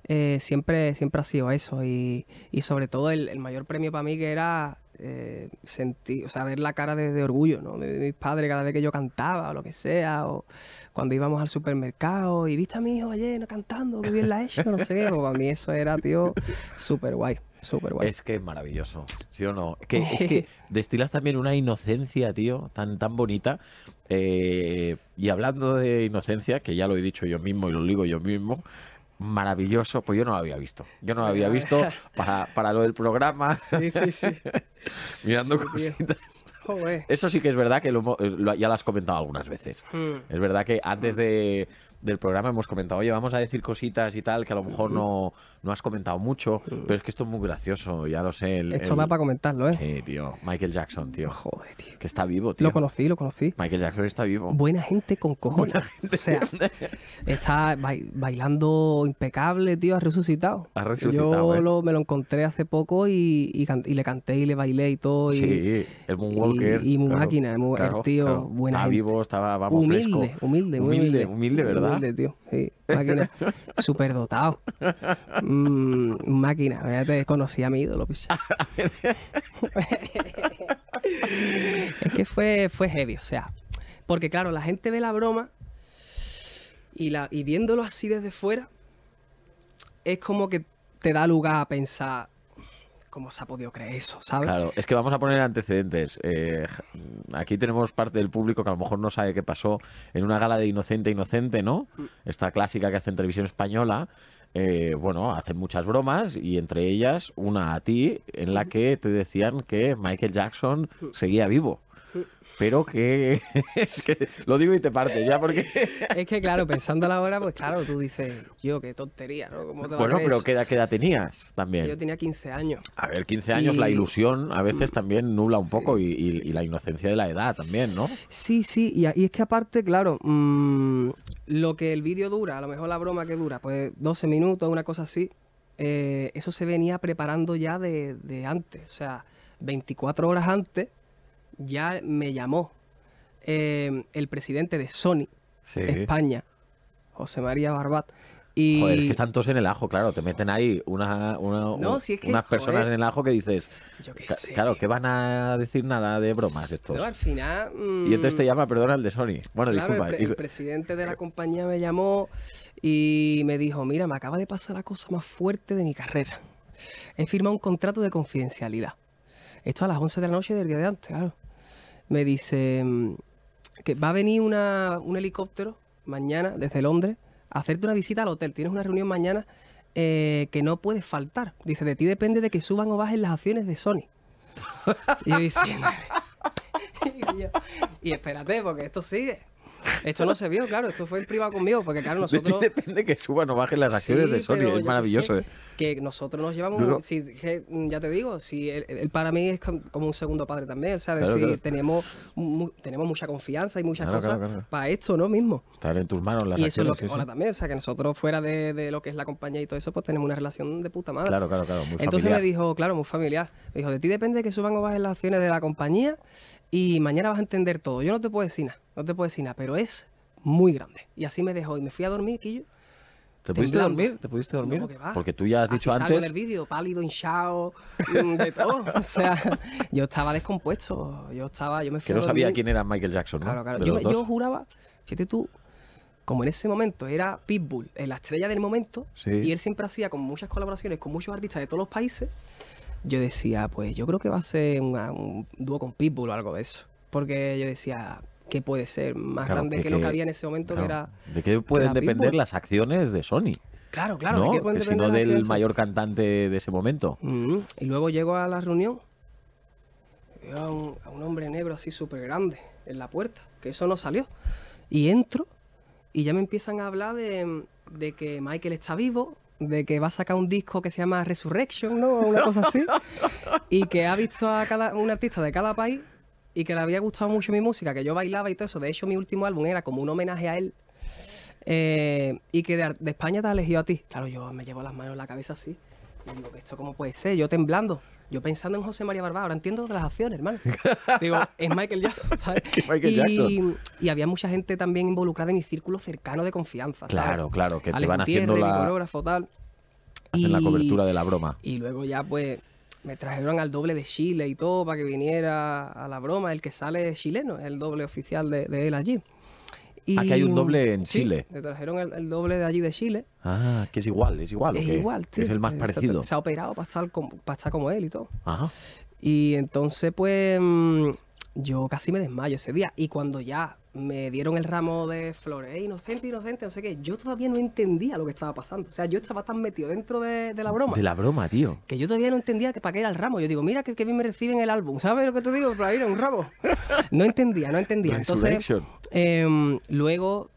C: eh, siempre, siempre ha sido eso y, y sobre todo el, el mayor premio para mí que era eh, sentir, o sea, ver la cara de, de orgullo, ¿no? De, de mis padres cada vez que yo cantaba o lo que sea, o cuando íbamos al supermercado y viste a mi hijo ayer cantando, qué bien la ha hecho, no sé qué, para mí eso era, tío, súper guay, súper guay.
A: Es que es maravilloso, ¿sí o no? Que, es que destilas también una inocencia, tío, tan, tan bonita. Eh, y hablando de inocencia, que ya lo he dicho yo mismo y lo digo yo mismo, maravilloso, pues yo no lo había visto. Yo no lo había visto para, para lo del programa,
C: Sí, sí, sí.
A: mirando
C: Sí,
A: cositas. Eso sí que es verdad que lo eh, lo- ya lo has comentado algunas veces.
C: Mm.
A: Es verdad que antes de, del programa hemos comentado, oye, vamos a decir cositas y tal, que a lo mejor no, no has comentado mucho, pero es que esto es muy gracioso, ya lo sé. el-
C: Esto
A: el-
C: va para comentarlo, ¿eh?
A: Sí, tío. Michael Jackson, tío.
C: Joder, tío.
A: Que está vivo, tío.
C: Lo conocí, lo conocí.
A: Michael Jackson está vivo.
C: Buena gente con cojones. O sea, está bai- bailando impecable, tío, ha resucitado.
A: Ha resucitado,
C: Yo
A: ¿eh?
C: lo- me lo encontré hace poco y, y can- y le canté y le bailé y todo. Y,
A: Sí, el Moonwalker.
C: y- y
A: claro,
C: máquina, el
A: claro,
C: tío,
A: claro.
C: buena gente.
A: vivo, estaba, vamos,
C: humilde,
A: fresco.
C: humilde,
A: humilde,
C: humilde.
A: humilde, ¿verdad?
C: Humilde, tío. Sí, máquina. Súper dotado. Mm, máquina. Fíjate, conocí a mi ídolo, picha. es que fue, fue heavy, o sea. Porque claro, la gente ve la broma y, la, y viéndolo así desde fuera, es como que te da lugar a pensar cómo se ha podido creer eso, ¿sabes?
A: Claro, es que vamos a poner antecedentes. Eh, aquí tenemos parte del público que a lo mejor no sabe qué pasó en una gala de Inocente Inocente, ¿no?
C: Mm.
A: Esta clásica que hace en televisión española. eh, bueno, hacen muchas bromas y entre ellas una a ti en la que te decían que Michael Jackson seguía vivo. Pero que, es que lo digo y te partes ya porque...
C: Es que claro, pensando la hora, pues claro, tú dices, yo, qué tontería, ¿no? ¿Cómo te va a
A: Bueno, pero? ¿qué edad, qué edad tenías también?
C: Yo tenía 15 años.
A: A ver, 15 años, la ilusión a veces también nubla un poco y, y- y la inocencia de la edad también, ¿no?
C: Sí, sí, y es que aparte, claro, mm, lo que el vídeo dura, a lo mejor la broma que dura, pues 12 minutos, una cosa así, eh, eso se venía preparando ya de, de antes. O sea, 24 horas antes ya me llamó eh, el presidente de Sony
A: Sí.
C: España, José María Barbat. Y
A: Joder, es que están todos en el ajo, claro. Te meten ahí una, una-
C: No,
A: un-
C: si es que,
A: unas personas en el ajo que dices,
C: yo qué sé,
A: claro, que van a decir nada de bromas estos.
C: Pero al final...
A: Y entonces te
C: mm,
A: llama, perdona, el de Sony. Bueno,
C: Claro,
A: disculpa.
C: el, pre- el presidente de la compañía me llamó y me dijo, mira, me acaba de pasar la cosa más fuerte de mi carrera. He firmado un contrato de confidencialidad. Esto a las 11 de la noche del día de antes, claro. Me dice mm, que va a venir una- un helicóptero mañana desde Londres a hacerte una visita al hotel. Tienes una reunión mañana eh, que no puedes faltar. Dice, de ti depende de que suban o bajen las acciones de Sony. Y yo y, yo, y espérate, porque esto sigue. Esto no se vio, claro, esto fue en privado conmigo, porque claro, nosotros...
A: depende que suban o bajen las acciones
C: Sí,
A: de Sony. Es maravilloso.
C: sé,
A: ¿eh?
C: Que nosotros nos llevamos,
A: Duro.
C: si, que, ya te digo, si él, él para mí es com- como un segundo padre también, o sea,
A: Claro,
C: decir,
A: claro.
C: tenemos, mu- tenemos mucha confianza y muchas
A: Claro,
C: cosas para esto, ¿no? Mismo.
A: Estar en tus manos las
C: y eso es lo
A: acciones.
C: que
A: sí,
C: mola
A: sí.
C: también, o sea, que nosotros fuera de, de lo que es la compañía y todo eso, pues tenemos una relación de puta madre.
A: Claro, claro, claro. Muy
C: Entonces
A: familiar.
C: me dijo, claro, muy familiar. Me dijo, de ti depende que suban o bajen las acciones de la compañía y mañana vas a entender todo. Yo no te puedo decir nada, no te puedo decir nada, pero es muy grande. Y así me dejó y me fui a dormir, Quillo.
A: ¿Te pudiste dormir? ¿Te pudiste dormir?
C: No, que va.
A: Porque tú ya has
C: Así
A: dicho
C: salgo
A: antes.
C: en el vídeo, pálido, hinchado, mm, de todo. O sea, yo estaba descompuesto. Yo estaba, yo me fui
A: Que
C: a
A: no sabía quién era Michael Jackson, ¿no?
C: Claro, claro. Yo, juraba, fíjate tú, como en ese momento era Pitbull, eh, la estrella del momento,
A: Sí.
C: y él siempre hacía con muchas colaboraciones con muchos artistas de todos los países, yo decía, pues yo creo que va a ser una- un dúo con Pitbull o algo de eso. Porque yo decía, ¿qué puede ser más
A: Claro,
C: grande
A: que-
C: que, lo
A: que-
C: había en ese momento
A: Claro.
C: que era...
A: ¿De qué pueden depender
C: Pitbull.
A: las acciones de Sony?
C: Claro, claro, ¿de
A: ¿no?
C: qué pueden
A: que si
C: depender
A: no
C: las
A: del
C: acciones?
A: mayor cantante de ese momento.
C: Mm, Y luego llego a la reunión. Veo a un, a un hombre negro así súper grande en la puerta, que eso no salió. Y entro y ya me empiezan a hablar de, de que Michael está vivo, de que va a sacar un disco que se llama Resurrection, ¿no? Una cosa así. y que ha visto a cada, un artista de cada país y que le había gustado mucho mi música, que yo bailaba y todo eso. De hecho, mi último álbum era como un homenaje a él. Eh, y que de, de España te ha elegido a ti. Claro, yo me llevo las manos en la cabeza así. Y digo, ¿esto cómo puede ser? Yo temblando. Yo pensando en José María Barbá, ahora entiendo de las acciones, hermano. Digo, es Michael Jackson, ¿sabes?
A: Michael
C: y,
A: Jackson.
C: y había mucha gente también involucrada en mi círculo cercano de confianza, ¿sabes?
A: Claro, claro, que te van haciendo la,
C: coreógrafo, tal.
A: hacen la cobertura de la broma.
C: y luego ya pues me trajeron al doble de Chile y todo para que viniera a la broma. El que sale es chileno, es el doble oficial de, de él allí. Y,
A: que hay un doble en
C: sí,
A: Chile.
C: Me trajeron el, el doble de allí de Chile.
A: Ah, que es igual, es igual. ¿o
C: es
A: qué?
C: igual, tío.
A: Es el más parecido.
C: Se, ha operado para estar, como, para estar como él y todo.
A: Ajá.
C: Y entonces, pues, mm, yo casi me desmayo ese día. Y cuando ya me dieron el ramo de flores, "Eh, inocente, inocente, no sé qué, yo todavía no entendía lo que estaba pasando. O sea, yo estaba tan metido dentro de, de la broma
A: De la broma, tío.
C: que yo todavía no entendía que para qué era el ramo. Yo digo, mira que, que bien me reciben el álbum. ¿Sabes lo que te digo? Para ir a un ramo. No entendía, no entendía. Entonces, em, luego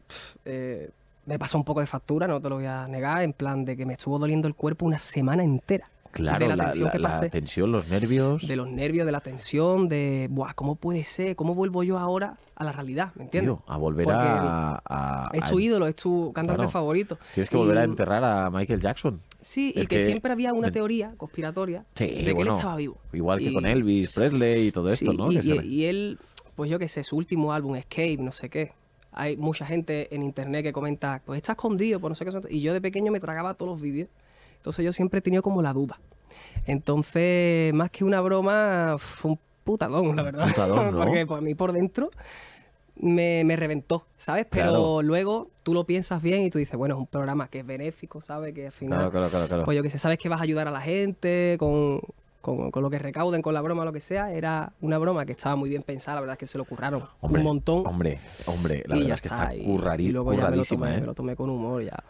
C: eh, me pasó un poco de factura, no te lo voy a negar, en plan de que me estuvo doliendo el cuerpo una semana entera.
A: Claro,
C: de la
A: la,
C: tensión
A: la-
C: que
A: la
C: pasé.
A: tensión, los nervios.
C: De los nervios, de la tensión, de, Buah, ¿cómo puede ser? ¿Cómo vuelvo yo ahora a la realidad? ¿Me entiendes?
A: Tío, a volver
C: Porque
A: a, a-
C: Es
A: a-
C: tu ídolo, es tu cantante
A: Claro.
C: favorito.
A: Tienes que volver a enterrar a Michael Jackson.
C: Sí, y que,
A: que-
C: siempre había una teoría conspiratoria
A: Sí,
C: de que
A: bueno,
C: él estaba vivo.
A: Igual que
C: Y-
A: con Elvis Presley y todo esto,
C: Sí,
A: ¿no?
C: Y,
A: Que
C: y- él, pues yo qué sé, su último álbum, Escape, no sé qué. Hay mucha gente en internet que comenta, pues está escondido, por no sé qué. Y yo de pequeño me tragaba todos los vídeos. Entonces yo siempre he tenido como la duda. Entonces, más que una broma, fue un putadón, la verdad.
A: Putadón, ¿no?
C: Porque por mí por dentro me, me reventó, ¿sabes? Pero
A: Claro.
C: luego tú lo piensas bien y tú dices, bueno, es un programa que es benéfico, ¿sabes? Que al final
A: Claro, claro, claro. claro.
C: pues yo que sé, sabes que vas a ayudar a la gente con, con- con lo que recauden, con la broma o lo que sea. Era una broma que estaba muy bien pensada, la verdad es que se lo curraron
A: Hombre,
C: un montón.
A: Hombre, hombre, la
C: y
A: verdad es que está
C: y-
A: currari-
C: y luego ya me lo,
A: curradísima,
C: tomé,
A: ¿eh?
C: me lo tomé con humor ya.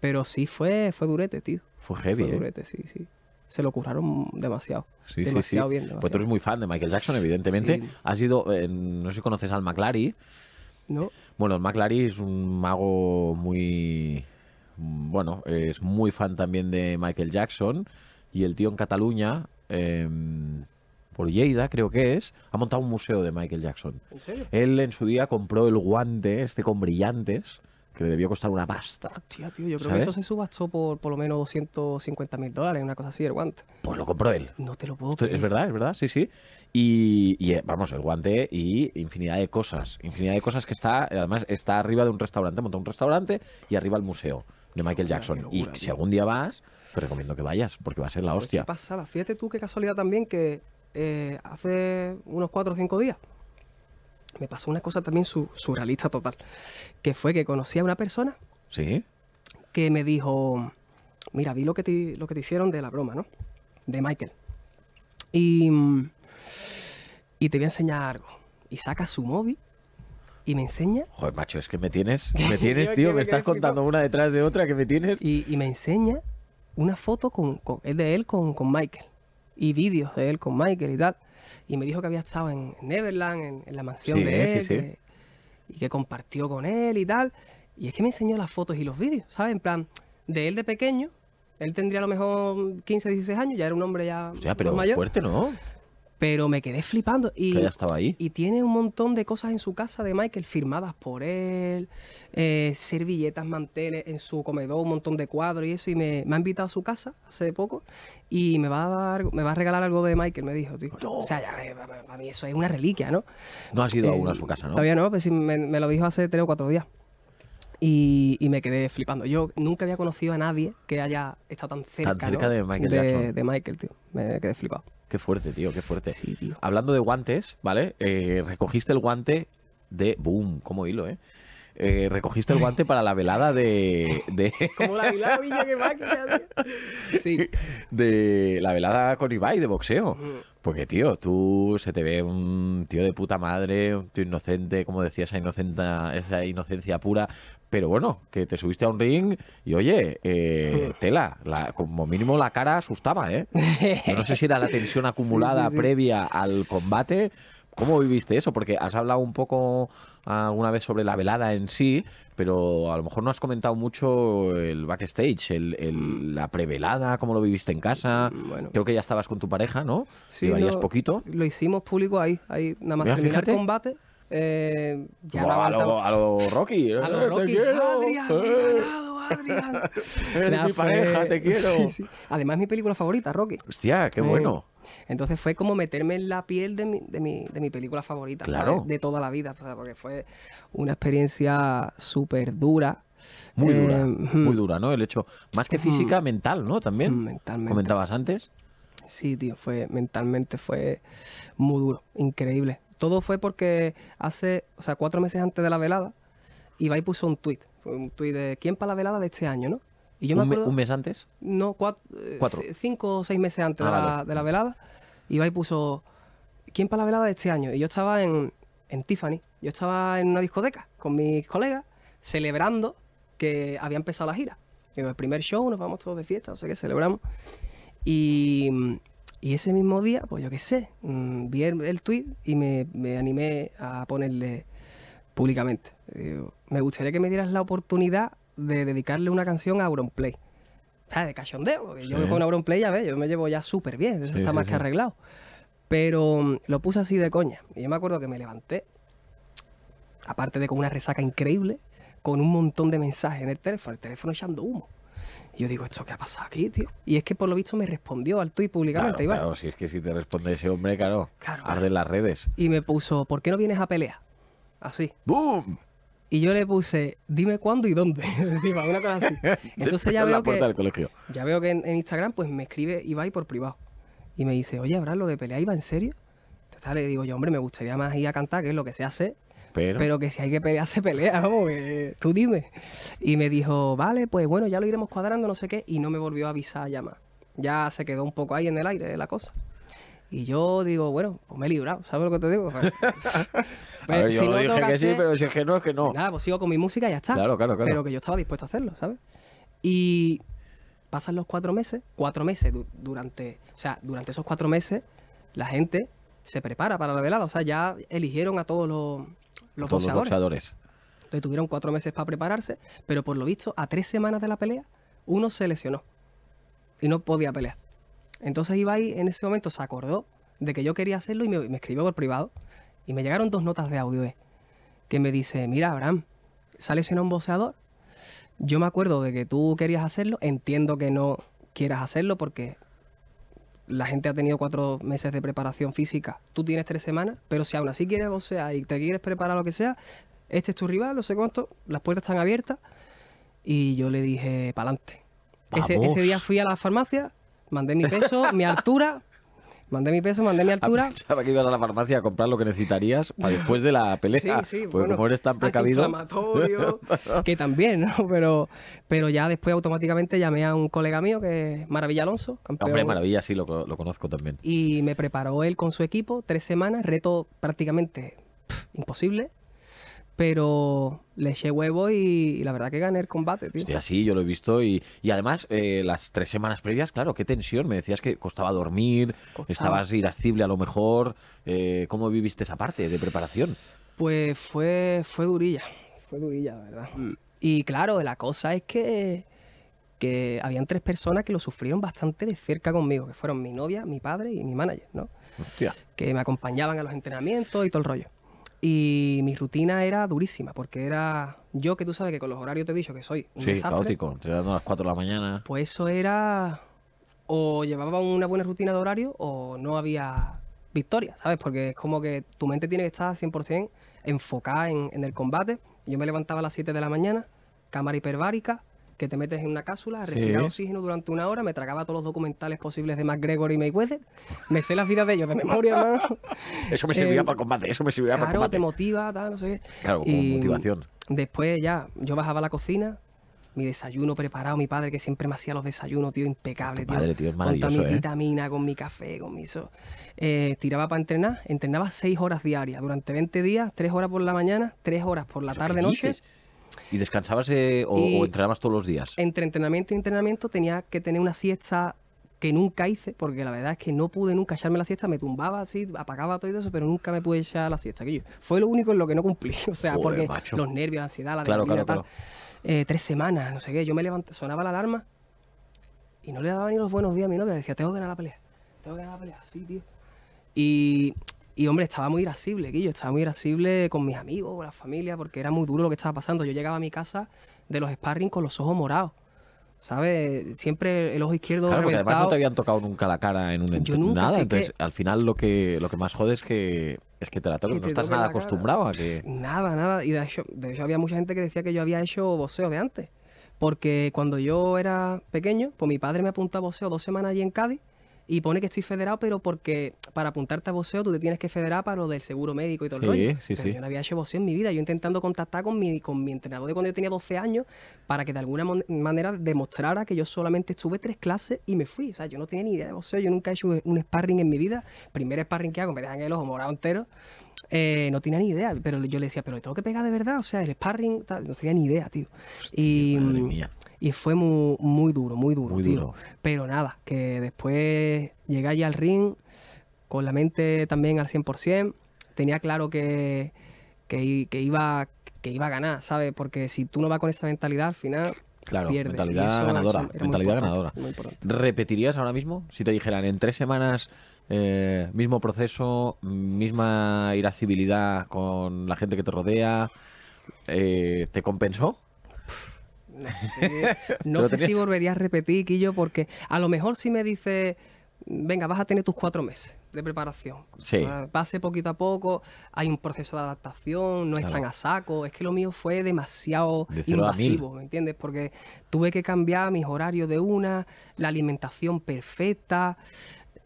C: Pero sí fue, fue durete, tío.
A: Fue heavy,
C: fue
A: ¿eh?
C: durete, sí, sí. Se lo curraron demasiado.
A: Sí, sí, sí.
C: demasiado
A: Pues tú eres muy fan de Michael Jackson, evidentemente.
C: Sí.
A: Has ido, eh, no sé si conoces al McLary.
C: ¿No?
A: Bueno, el McLary es un mago muy. Bueno, es muy fan también de Michael Jackson. Y el tío en Cataluña, em, por Lleida creo que es, ha montado un museo de Michael Jackson.
C: ¿En serio?
A: Él en su día compró el guante, este con brillantes, que le debió costar una pasta.
C: Hostia, tío, yo creo
A: ¿Sabes?
C: que eso se subastó por por lo menos 250 mil dólares, una cosa así, el guante.
A: Pues lo compró él.
C: No te lo puedo creer.
A: Es verdad, es verdad, sí, sí. Y, y, eh, vamos, el guante y infinidad de cosas. Infinidad de cosas que está, además, está arriba de un restaurante, monta un restaurante y arriba el museo de Michael Jackson.
C: locura,
A: y si algún día vas, te recomiendo que vayas, porque va a ser la hostia.
C: qué pasada. Fíjate tú qué casualidad también que eh, hace unos cuatro o cinco días me pasó una cosa también su- surrealista total. Que fue que conocí a una persona
A: ¿Sí?
C: que me dijo, mira, vi lo que te, lo que te hicieron de la broma, ¿no? De Michael. Y, y te voy a enseñar algo. Y saca su móvil y me enseña
A: Joder, macho, es que me tienes, me tienes, tío, me
C: me
A: estás contando una detrás de otra que me tienes.
C: y, y me enseña una foto con, con- es de él con, con Michael y vídeos de él con Michael y tal. Y me dijo que había estado en Neverland, en, en la mansión
A: Sí,
C: de él.
A: sí, sí.
C: que- y que compartió con él y tal. Y es que me enseñó las fotos y los vídeos, ¿sabes? En plan, de él de pequeño, él tendría a lo mejor 15, 16 años, ya era un hombre ya
A: Hostia, pero
C: más mayor.
A: fuerte, ¿no?
C: Pero me quedé flipando. Y,
A: Que ya estaba ahí.
C: y tiene un montón de cosas en su casa de Michael firmadas por él, eh, servilletas, manteles en su comedor, un montón de cuadros y eso. Y me, me ha invitado a su casa hace poco y me va a dar, me va a regalar algo de Michael, me dijo, tío. O sea, ya, eh, para, para mí eso es una reliquia, ¿no?
A: No has ido
C: Eh,
A: aún a su casa, ¿no?
C: Todavía no, pues sí, me, me lo dijo hace tres o cuatro días. Y, y me quedé flipando. Yo nunca había conocido a nadie que haya estado tan cerca,
A: cerca
C: ¿no?
A: de Michael
C: de,
A: Jackson.
C: de Michael, tío. Me quedé flipado.
A: Qué fuerte, tío, qué fuerte.
C: Sí, tío.
A: Hablando de guantes, ¿vale? Eh, recogiste el guante de... ¡Boom! Como hilo, ¿eh? Eh, recogiste el guante para la velada de, de,
C: Como la Pilar Villa que máquina, tío. Sí.
A: de la velada con Ibai de boxeo.
C: Ujú.
A: Porque, tío, tú se te ve un tío de puta madre, un tío inocente, como decía, esa, inocenta, esa inocencia pura. Pero bueno, que te subiste a un ring y, oye, eh, tela, la- como mínimo la cara asustaba, ¿eh? Yo no sé si era la tensión acumulada
C: sí, sí.
A: previa al combate. ¿Cómo viviste eso? Porque has hablado un poco alguna vez sobre la velada en sí, pero a lo mejor no has comentado mucho el backstage, el, el- la prevelada, cómo lo viviste en casa.
C: Mm, Bueno.
A: Creo que ya estabas con tu pareja, ¿no?
C: Sí,
A: Llevarías poquito.
C: Lo hicimos público ahí, ahí nada más
A: Mira,
C: terminar el combate. Eh, ya no
A: a, lo, a lo Rocky.
C: A
A: eh,
C: los
A: te
C: Rocky.
A: quiero,
C: Adrián, me he
A: eh,
C: ganado, Adrián.
A: eres
C: Nada,
A: mi
C: fue-
A: pareja, te quiero.
C: Sí, sí. Además, mi película favorita, Rocky.
A: Hostia, qué
C: Eh,
A: bueno.
C: Entonces fue como meterme en la piel de mi, de mi, de mi película favorita. De toda la vida, porque fue una experiencia súper dura.
A: Muy dura, muy dura, ¿no? El hecho, más que física, mental, ¿no? También.
C: Mentalmente.
A: Comentabas antes.
C: Sí, tío, fue mentalmente fue muy duro, increíble. Todo fue porque hace, o sea, cuatro meses antes de la velada, Ibai puso un tuit, un tuit de ¿quién para la velada de este año, no? Y yo me
A: un, me-
C: acuerdo,
A: un mes antes.
C: no, eh,
A: Cuatro.
C: cinco o seis meses antes
A: Ah,
C: de, la,
A: vale.
C: de la velada, Ibai puso ¿quién para la velada de este año? Y yo estaba en, en Tiffany, yo estaba en una discoteca con mis colegas celebrando que había empezado la gira. En el primer show nos vamos todos de fiesta, no sé qué, celebramos. Y, y ese mismo día, pues yo qué sé, mm, vi el, el tweet y me, me animé a ponerle públicamente. Digo, me gustaría que me dieras la oportunidad de dedicarle una canción a Auronplay. ¿Sabes? De cachondeo, porque yo
A: Sí.
C: con Auronplay ya ves, yo me llevo ya súper bien, eso
A: Sí,
C: está
A: sí,
C: más
A: sí.
C: que arreglado. Pero mm, lo puse así de coña. Y yo me acuerdo que me levanté, aparte de con una resaca increíble, con un montón de mensajes en el teléfono, el teléfono echando humo. Y yo digo, ¿esto qué ha pasado aquí, tío? Y es que por lo visto me respondió al tuit públicamente,
A: Claro,
C: Iván.
A: claro, si es que si te responde ese hombre, claro,
C: Claro,
A: arden las redes.
C: Y me puso, ¿por qué no vienes a pelear? Así.
A: ¡Boom!
C: Y yo le puse, dime cuándo y dónde. Encima, una cosa así. Entonces ya veo que, ya veo que en, en Instagram pues me escribe Ibai por privado. Y me dice, oye, ¿habrá lo de pelear Ibai en serio? Entonces le digo yo, hombre, me gustaría más ir a cantar, que es lo que se hace.
A: Pero,
C: Pero que si hay que pelear, se pelea, vamos, que tú dime. Y me dijo, vale, pues bueno, ya lo iremos cuadrando, no sé qué. Y no me volvió a avisar ya más. Ya se quedó un poco ahí en el aire la cosa. Y yo digo, bueno, pues me he librado, ¿sabes lo que te digo?
A: ver, yo
C: si
A: no dije que sí, pero si es que no, es que no.
C: Nada, pues sigo con mi música y ya está.
A: Claro, claro, claro.
C: Pero que yo estaba dispuesto a hacerlo, ¿sabes? Y pasan los cuatro meses, cuatro meses du- durante, o sea, durante esos cuatro meses, la gente se prepara para la velada. O sea, ya eligieron a todos los, los
A: Todos los
C: boxeadores.
A: boxeadores.
C: Entonces tuvieron cuatro meses para prepararse, pero por lo visto, a tres semanas de la pelea, uno se lesionó y no podía pelear. Entonces Ibai en ese momento se acordó de que yo quería hacerlo y me, me escribió por privado. Y me llegaron dos notas de audio eh, que me dice, mira Abraham, se ha lesionado un boxeador. Yo me acuerdo de que tú querías hacerlo, entiendo que no quieras hacerlo porque la gente ha tenido cuatro meses de preparación física, tú tienes tres semanas, pero si aún así quieres boxear y te quieres preparar lo que sea, este es tu rival, no sé cuánto, las puertas están abiertas. Y yo le dije, pa'lante. Ese, ese día fui a la farmacia, mandé mi peso, mi altura, mandé mi peso, mandé mi
A: Ah,
C: altura.
A: Pensaba que ibas a la farmacia a comprar lo que necesitarías para después de la pelea.
C: Sí, sí,
A: Porque
C: bueno,
A: como eres tan precavido.
C: antiinflamatorio, que también, ¿no? Pero, pero ya después automáticamente llamé a un colega mío que es Maravilla Alonso, campeón.
A: Hombre, maravilla, sí, lo, lo conozco también.
C: Y me preparó él con su equipo tres semanas, reto prácticamente pf, imposible, pero le eché huevo y, y la verdad que gané el combate, tío.
A: Hostia, sí, yo lo he visto y, y además eh, las tres semanas previas, claro, qué tensión. Me decías que costaba dormir,
C: Costaba.
A: estabas irascible a lo mejor. Eh, ¿Cómo viviste esa parte de preparación?
C: Pues fue, fue durilla, fue durilla, la verdad. Y claro, la cosa es que, que habían tres personas que lo sufrieron bastante de cerca conmigo, que fueron mi novia, mi padre y mi manager, ¿no?
A: Hostia.
C: Que me acompañaban a los entrenamientos y todo el rollo. Y mi rutina era durísima, porque era yo que tú sabes que con los horarios te he dicho que soy un
A: Sí,
C: desastre.
A: caótico. Entrenando a las 4 de la mañana.
C: Pues eso era o llevaba una buena rutina de horario o no había victoria, ¿sabes? Porque es como que tu mente tiene que estar 100% enfocada en, en el combate. Yo me levantaba a las 7 de la mañana, cámara hiperbárica, que te metes en una cápsula,
A: Sí.
C: respirar oxígeno durante una hora, me tragaba todos los documentales posibles de McGregor y Mayweather, me sé las vidas de ellos de memoria, hermano.
A: Eso me servía
C: Eh,
A: para el combate, eso me servía para el
C: Claro,
A: combate.
C: te motiva, tal, no sé qué.
A: Claro, como
C: Y
A: motivación.
C: Después ya, yo bajaba a la cocina, mi desayuno preparado, mi padre que siempre me hacía los desayunos, tío, impecable, tío.
A: padre, tío, es
C: Con
A: maravilloso,
C: mi
A: ¿eh?
C: vitamina, con mi café, con mi eso. Eh, tiraba para entrenar, entrenaba seis horas diarias, durante 20 días, tres horas por la mañana, tres horas por la
A: ¿Pero
C: tarde, noche.
A: dices? ¿Y descansabas eh, o,
C: Y-
A: o entrenabas todos los días?
C: Entre entrenamiento y entrenamiento tenía que tener una siesta que nunca hice, porque la verdad es que no pude nunca echarme la siesta, me tumbaba así, apagaba todo eso, pero nunca me pude echar la siesta. Que yo- fue lo único en lo que no cumplí, o sea,
A: Joder,
C: porque
A: macho.
C: los nervios, la ansiedad, la
A: Claro, claro,
C: tal. Eh, tres semanas, no sé qué, yo me levanté, sonaba la alarma y no le daba ni los buenos días a mi novia, decía, tengo que ganar la pelea, tengo que ganar la pelea, sí, tío. Y, y, hombre, estaba muy irascible, Guillo, estaba muy irascible con mis amigos, con la familia, porque era muy duro lo que estaba pasando. Yo llegaba a mi casa de los sparring con los ojos morados, ¿sabes? Siempre el ojo izquierdo
A: Claro, porque además no te habían tocado nunca la cara en un
C: Yo
A: ent-
C: nunca,
A: nada. Entonces,
C: que-
A: al final lo que lo que más jode es que es que te la toques.
C: Que
A: No estás nada acostumbrado a que.
C: Nada, nada. Y de hecho, de hecho había mucha gente que decía que yo había hecho boxeo de antes. Porque cuando yo era pequeño, pues mi padre me apuntó a boxeo dos semanas allí en Cádiz y pone que estoy federado, pero porque para apuntarte a boxeo tú te tienes que federar para lo del seguro médico y todo
A: Sí,
C: el rollo.
A: sí,
C: Pero
A: sí.
C: yo no había hecho boxeo en mi vida. Yo intentando contactar con mi, con mi entrenador de cuando yo tenía 12 años para que de alguna manera demostrara que yo solamente estuve tres clases y me fui. O sea, yo no tenía ni idea de boxeo. Yo nunca he hecho un, sparring en mi vida. Primer sparring que hago, me dejan el ojo morado entero. Eh, no tenía ni idea, pero yo le decía, pero ¿le tengo que pegar de verdad? O sea, el sparring, tal, no tenía ni idea, tío. y,
A: madre mía.
C: Y fue muy, muy duro, muy duro,
A: Muy
C: tío.
A: duro.
C: Pero nada, que después llegué allí al ring con la mente también al 100%. Tenía claro que, que, iba, que iba a ganar, ¿sabes? Porque si tú no vas con esa mentalidad, al final
A: Claro,
C: pierdes. Y
A: mentalidad ganadora. mentalidad ganadora. ¿Repetirías ahora mismo? Si te dijeran en tres semanas, eh, mismo proceso, misma irascibilidad con la gente que te rodea, eh, ¿te compensó?
C: No sé, no sé si volvería a repetir, Quillo, porque a lo mejor si me dice, venga, vas a tener tus cuatro meses de preparación.
A: Sí.
C: Ah, Pase poquito a poco, hay un proceso de adaptación, no
A: Claro.
C: están a saco. Es que lo mío fue demasiado
A: De
C: invasivo, ¿me entiendes? Porque tuve que cambiar mis horarios de una, la alimentación perfecta.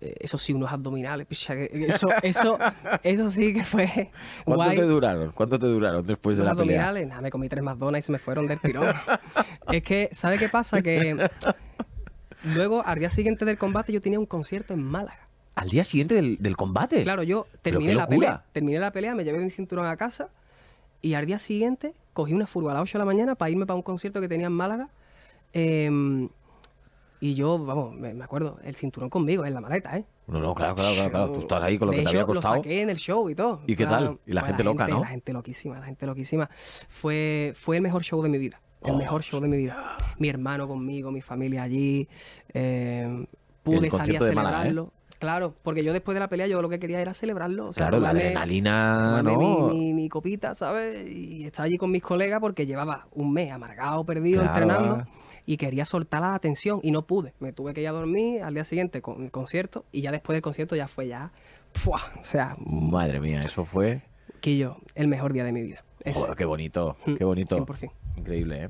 C: Eso sí, unos abdominales, picha, eso, eso, eso sí que fue
A: ¿Cuánto
C: guay.
A: te duraron? ¿Cuánto te duraron después de la pelea?
C: abdominales, nada, me comí tres McDonald's y se me fueron del tirón. es que, ¿sabe qué pasa? Que luego, al día siguiente del combate, yo tenía un concierto en Málaga.
A: ¿Al día siguiente del, del combate?
C: Claro, yo terminé la pelea, terminé la pelea, me llevé mi cinturón a casa y al día siguiente cogí una furgo a las 8 de la mañana para irme para un concierto que tenía en Málaga. em, y yo, vamos, me, me acuerdo, el cinturón conmigo, en la maleta, ¿eh?
A: No, no, claro, claro, claro, claro. Tú estás ahí con lo
C: De
A: que te había costado.
C: Lo saqué en el show y todo.
A: ¿Y qué tal? Y la
C: pues
A: gente loca, ¿no?
C: La gente loquísima, la gente loquísima. Fue, fue el mejor show de mi vida. El
A: Oh,
C: mejor show de mi vida. Mi hermano conmigo, mi familia allí. eh, pude salir a
A: ¿eh?
C: celebrarlo. Claro, porque yo después de la pelea yo lo que quería era celebrarlo. O sea,
A: Claro, la adrenalina,
C: mi, mi- mi copita, ¿sabes? Y estaba allí con mis colegas porque llevaba un mes amargado, perdido,
A: Claro.
C: entrenando. Y quería soltar la atención y no pude. Me tuve que ir a dormir al día siguiente con el concierto y ya después del concierto ya fue ya... ¡fua! O sea,
A: Madre mía, eso fue...
C: Quillo, el mejor día de mi vida.
A: Joder, qué bonito,
C: Mm,
A: qué bonito.
C: 100%.
A: Increíble, ¿eh?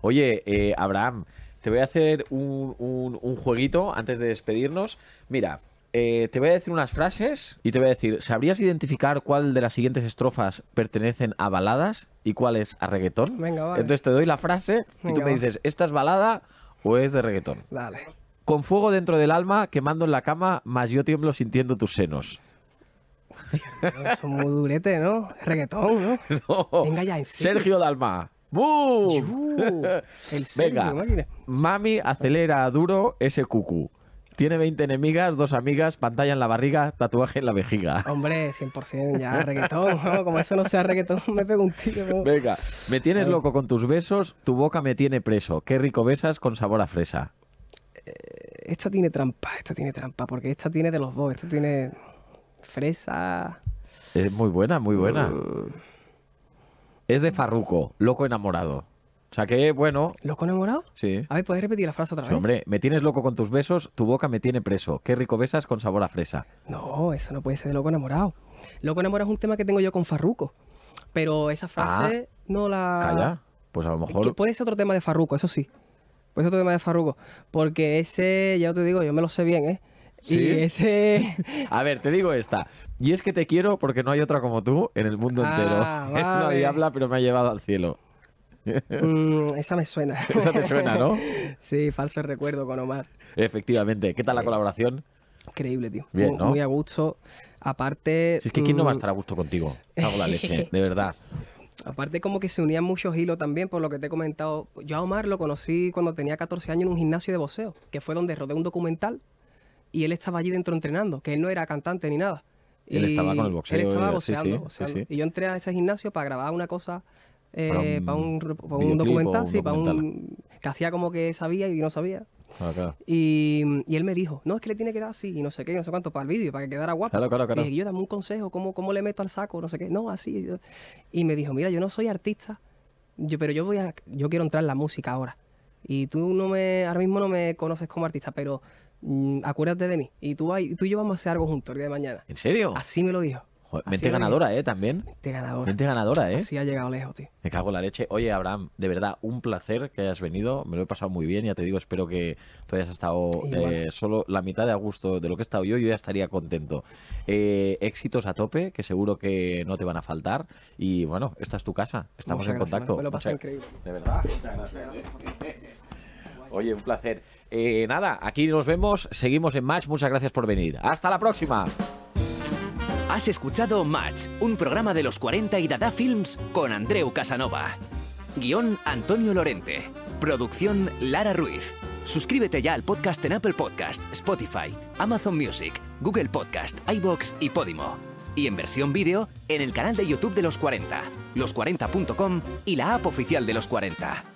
A: Oye, eh, Abraham, te voy a hacer un, un- un jueguito antes de despedirnos. Mira, eh, te voy a decir unas frases y te voy a decir, ¿sabrías identificar cuál de las siguientes estrofas pertenecen a baladas y cuáles a reggaetón?
C: Venga, vale.
A: Entonces te doy la frase y tú me dices, ¿esta es balada o es de reggaetón?
C: Dale.
A: Con fuego dentro del alma, quemando en la cama, más yo tiemblo sintiendo tus senos.
C: Son muy durete, ¿no? Reggaetón, ¿no?
A: No.
C: Venga ya, en serio.
A: Sergio Dalma. ¡Bum!
C: Yu, El Sergio,
A: Venga,
C: máquina.
A: mami, acelera duro ese cucú. Tiene 20 enemigas, dos amigas, pantalla en la barriga, tatuaje en la vejiga.
C: Hombre, 100% ya, reggaetón. ¿no? Como eso no sea reggaetón, me pego un tiro. ¿no?
A: Venga, me tienes loco con tus besos, tu boca me tiene preso. Qué rico besas con sabor a fresa.
C: Esta tiene trampa, esta tiene trampa, porque esta tiene de los dos. Esta tiene fresa.
A: Es muy buena, muy buena.
C: Mm,
A: Es de Farruco, loco enamorado. O sea que, bueno,
C: ¿Loco enamorado?
A: sí.
C: A ver, ¿puedes repetir la frase otra
A: Sí,
C: vez?
A: hombre, me tienes loco con tus besos, tu boca me tiene preso. Qué rico besas con sabor a fresa.
C: No, eso no puede ser de loco enamorado. Loco enamorado es un tema que tengo yo con Farruco. Pero esa frase no la.
A: Calla. Pues a lo
C: Que
A: mejor.
C: puede ser otro tema de Farruco, eso sí. Puede ser otro tema de Farruco. Porque ese, ya te digo, yo me lo sé bien, ¿eh?
A: ¿Sí?
C: Y ese.
A: A ver, te digo esta. Y es que te quiero porque no hay otra como tú en el mundo
C: Ah,
A: entero. Es una
C: vale.
A: diabla, pero me ha llevado al cielo.
C: Mm, esa me suena.
A: Esa te suena, ¿no?
C: sí, falso recuerdo con Omar.
A: Efectivamente. ¿Qué tal la colaboración?
C: Increíble, tío.
A: Bien,
C: muy,
A: ¿no?
C: muy a gusto. Aparte.
A: Si es que quién no va a
C: mm,
A: estar a gusto contigo. Hago la leche, de verdad.
C: Aparte como que se unían muchos hilos también, por lo que te he comentado. Yo a Omar lo conocí cuando tenía 14 años en un gimnasio de boxeo, que fue donde rodé un documental y él estaba allí dentro entrenando, que él no era cantante ni nada.
A: Él
C: Y
A: estaba con el boxeo,
C: Él estaba
A: sí,
C: boxeando,
A: sí,
C: boxeando.
A: sí, sí.
C: Y yo entré a ese gimnasio para grabar una cosa eh, para un, para documental, sí, para un... que hacía como que sabía y no sabía.
A: Claro.
C: Y, y él me dijo, no, es que le tiene que dar así y no sé qué, y no sé cuánto para el vídeo, para que quedara guapo.
A: Claro, claro, claro.
C: Y dije, yo dame un consejo, ¿cómo, ¿cómo le meto al saco? No sé qué. No, así. Y me dijo, mira, yo no soy artista, yo, pero yo voy a, yo quiero entrar en la música ahora. Y tú no me, ahora mismo no me conoces como artista, pero mm, acuérdate de mí. Y tú, tú y yo vamos a hacer algo juntos el día de mañana.
A: ¿En serio?
C: Así me lo dijo.
A: Joder, mente ganadora, ¿eh? También.
C: Mente ganadora.
A: Mente ganadora, ¿eh?
C: Así ha llegado lejos, tío.
A: Me cago en la leche. Oye, Abraham, de verdad, un placer que hayas venido. Me lo he pasado muy bien. Ya te digo, espero que tú hayas estado eh, solo la mitad de a gusto de lo que he estado yo. Yo ya estaría contento. Eh, éxitos a tope, que seguro que no te van a faltar. Y bueno, esta es tu casa. Estamos
C: Muchas
A: en
C: gracias,
A: contacto.
C: Me lo pasé
A: Muchas-
C: increíble.
A: De verdad, muchas gracias. ¿eh? Oye, un placer. Eh, nada, aquí nos vemos. Seguimos en Match. Muchas gracias por venir. Hasta la próxima.
F: Has escuchado Match, un programa de los 40 y Dada Films con Andreu Casanova. Guión Antonio Lorente. Producción Lara Ruiz. Suscríbete ya al podcast en Apple Podcast, Spotify, Amazon Music, Google Podcast, iBox y Podimo. Y en versión vídeo en el canal de YouTube de los 40, los40.com y la app oficial de los 40.